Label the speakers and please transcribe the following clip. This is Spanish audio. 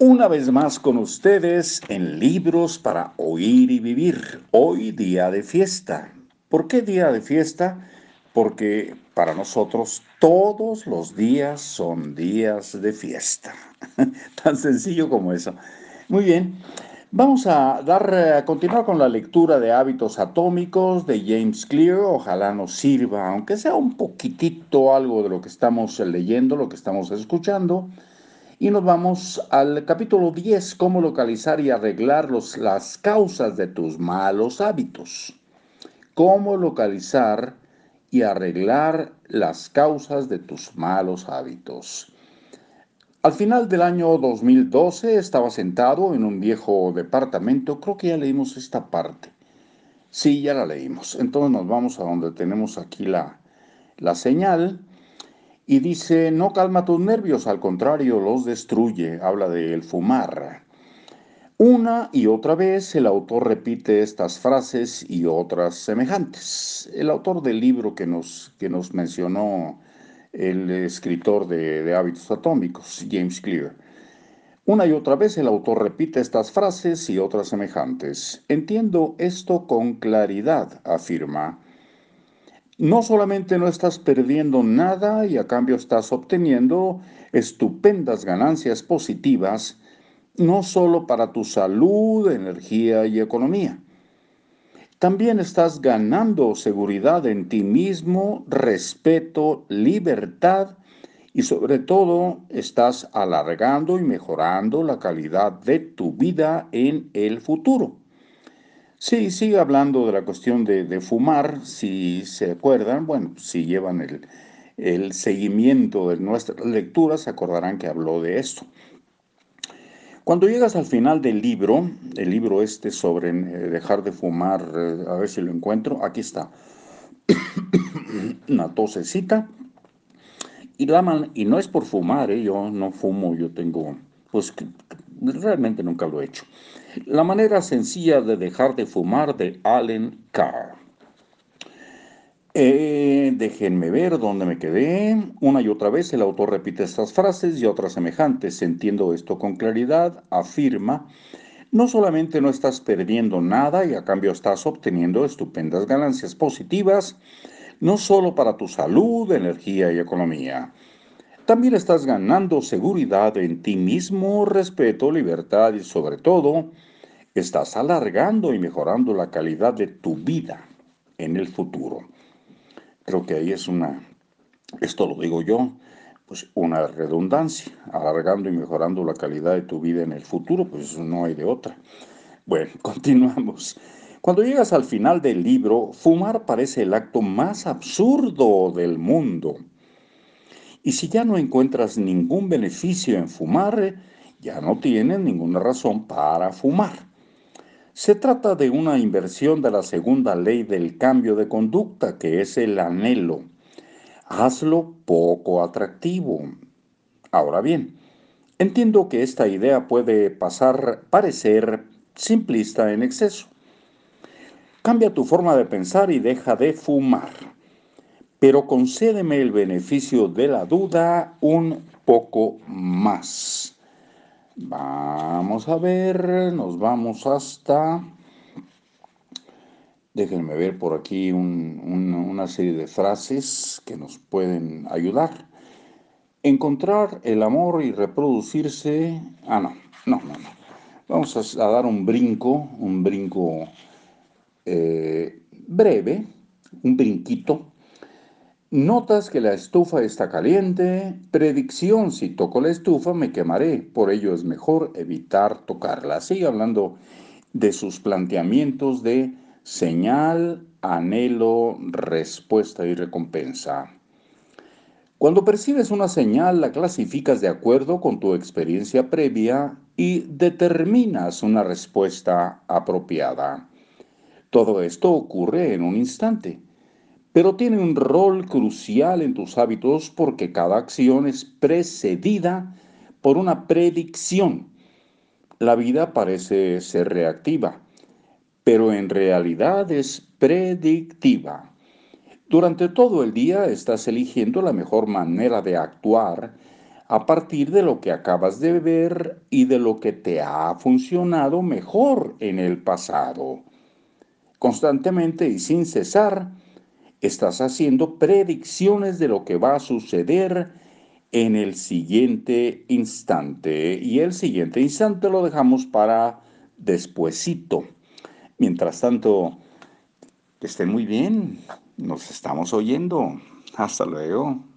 Speaker 1: Una vez más con ustedes en Libros para Oír y Vivir. Hoy día de fiesta. ¿Por qué día de fiesta? Porque para nosotros todos los días son días de fiesta. Tan sencillo como eso. Muy bien. Vamos a dar a continuar con la lectura de Hábitos Atómicos de James Clear. Ojalá nos sirva, aunque sea un poquitito algo de lo que estamos leyendo, lo que estamos escuchando. Y nos vamos al capítulo 10, cómo localizar y arreglar los, las causas de tus malos hábitos. Cómo localizar y arreglar las causas de tus malos hábitos. Al final del año 2012 estaba sentado en un viejo departamento, creo que ya leímos esta parte. Sí, ya la leímos. Entonces nos vamos a donde tenemos aquí la, la señal y dice, no calma tus nervios, al contrario, los destruye. Habla del fumar. Una y otra vez el autor repite estas frases y otras semejantes. El autor del libro que nos, que nos mencionó el escritor de, de Hábitos Atómicos, James Clear. Una y otra vez el autor repite estas frases y otras semejantes. Entiendo esto con claridad, afirma no solamente no estás perdiendo nada y a cambio estás obteniendo estupendas ganancias positivas, no solo para tu salud, energía y economía. También estás ganando seguridad en ti mismo, respeto, libertad y sobre todo estás alargando y mejorando la calidad de tu vida en el futuro. Sí, sigue hablando de la cuestión de, fumar, si se acuerdan, bueno, si llevan el, el seguimiento de nuestras lecturas, se acordarán que habló de esto. Cuando llegas al final del libro, el libro este sobre eh, dejar de fumar, eh, a ver si lo encuentro, aquí está, una tosecita, y, la y no es por fumar, ¿eh? yo no fumo, yo tengo, pues realmente nunca lo he hecho. La manera sencilla de dejar de fumar de Allen Carr. Eh, déjenme ver dónde me quedé. Una y otra vez el autor repite estas frases y otras semejantes. Entiendo esto con claridad. Afirma, no solamente no estás perdiendo nada y a cambio estás obteniendo estupendas ganancias positivas, no solo para tu salud, energía y economía. También estás ganando seguridad en ti mismo, respeto, libertad y sobre todo, estás alargando y mejorando la calidad de tu vida en el futuro. Creo que ahí es una, esto lo digo yo, pues una redundancia, alargando y mejorando la calidad de tu vida en el futuro, pues no hay de otra. Bueno, continuamos. Cuando llegas al final del libro, fumar parece el acto más absurdo del mundo. Y si ya no encuentras ningún beneficio en fumar, ya no tienes ninguna razón para fumar. Se trata de una inversión de la segunda ley del cambio de conducta, que es el anhelo. Hazlo poco atractivo. Ahora bien, entiendo que esta idea puede pasar, parecer simplista en exceso. Cambia tu forma de pensar y deja de fumar pero concédeme el beneficio de la duda un poco más. Vamos a ver, nos vamos hasta... Déjenme ver por aquí una serie de frases que nos pueden ayudar. Encontrar el amor y reproducirse... Ah, no, no, no, no. Vamos a, dar un brinco, un brinco eh, breve, un brinquito Notas que la estufa está caliente. Predicción, si toco la estufa me quemaré. Por ello es mejor evitar tocarla. Sigue hablando de sus planteamientos de señal, anhelo, respuesta y recompensa. Cuando percibes una señal, la clasificas de acuerdo con tu experiencia previa y determinas una respuesta apropiada. Todo esto ocurre en un instante pero tiene un rol crucial en tus hábitos porque cada acción es precedida por una predicción. La vida parece ser reactiva, pero en realidad es predictiva. Durante todo el día estás eligiendo la mejor manera de actuar a partir de lo que acabas de ver y de lo que te ha funcionado mejor en el pasado. Constantemente y sin cesar, estás haciendo predicciones de lo que va a suceder en el siguiente instante. Y el siguiente instante lo dejamos para despuesito. Mientras tanto, que estén muy bien. Nos estamos oyendo. Hasta luego.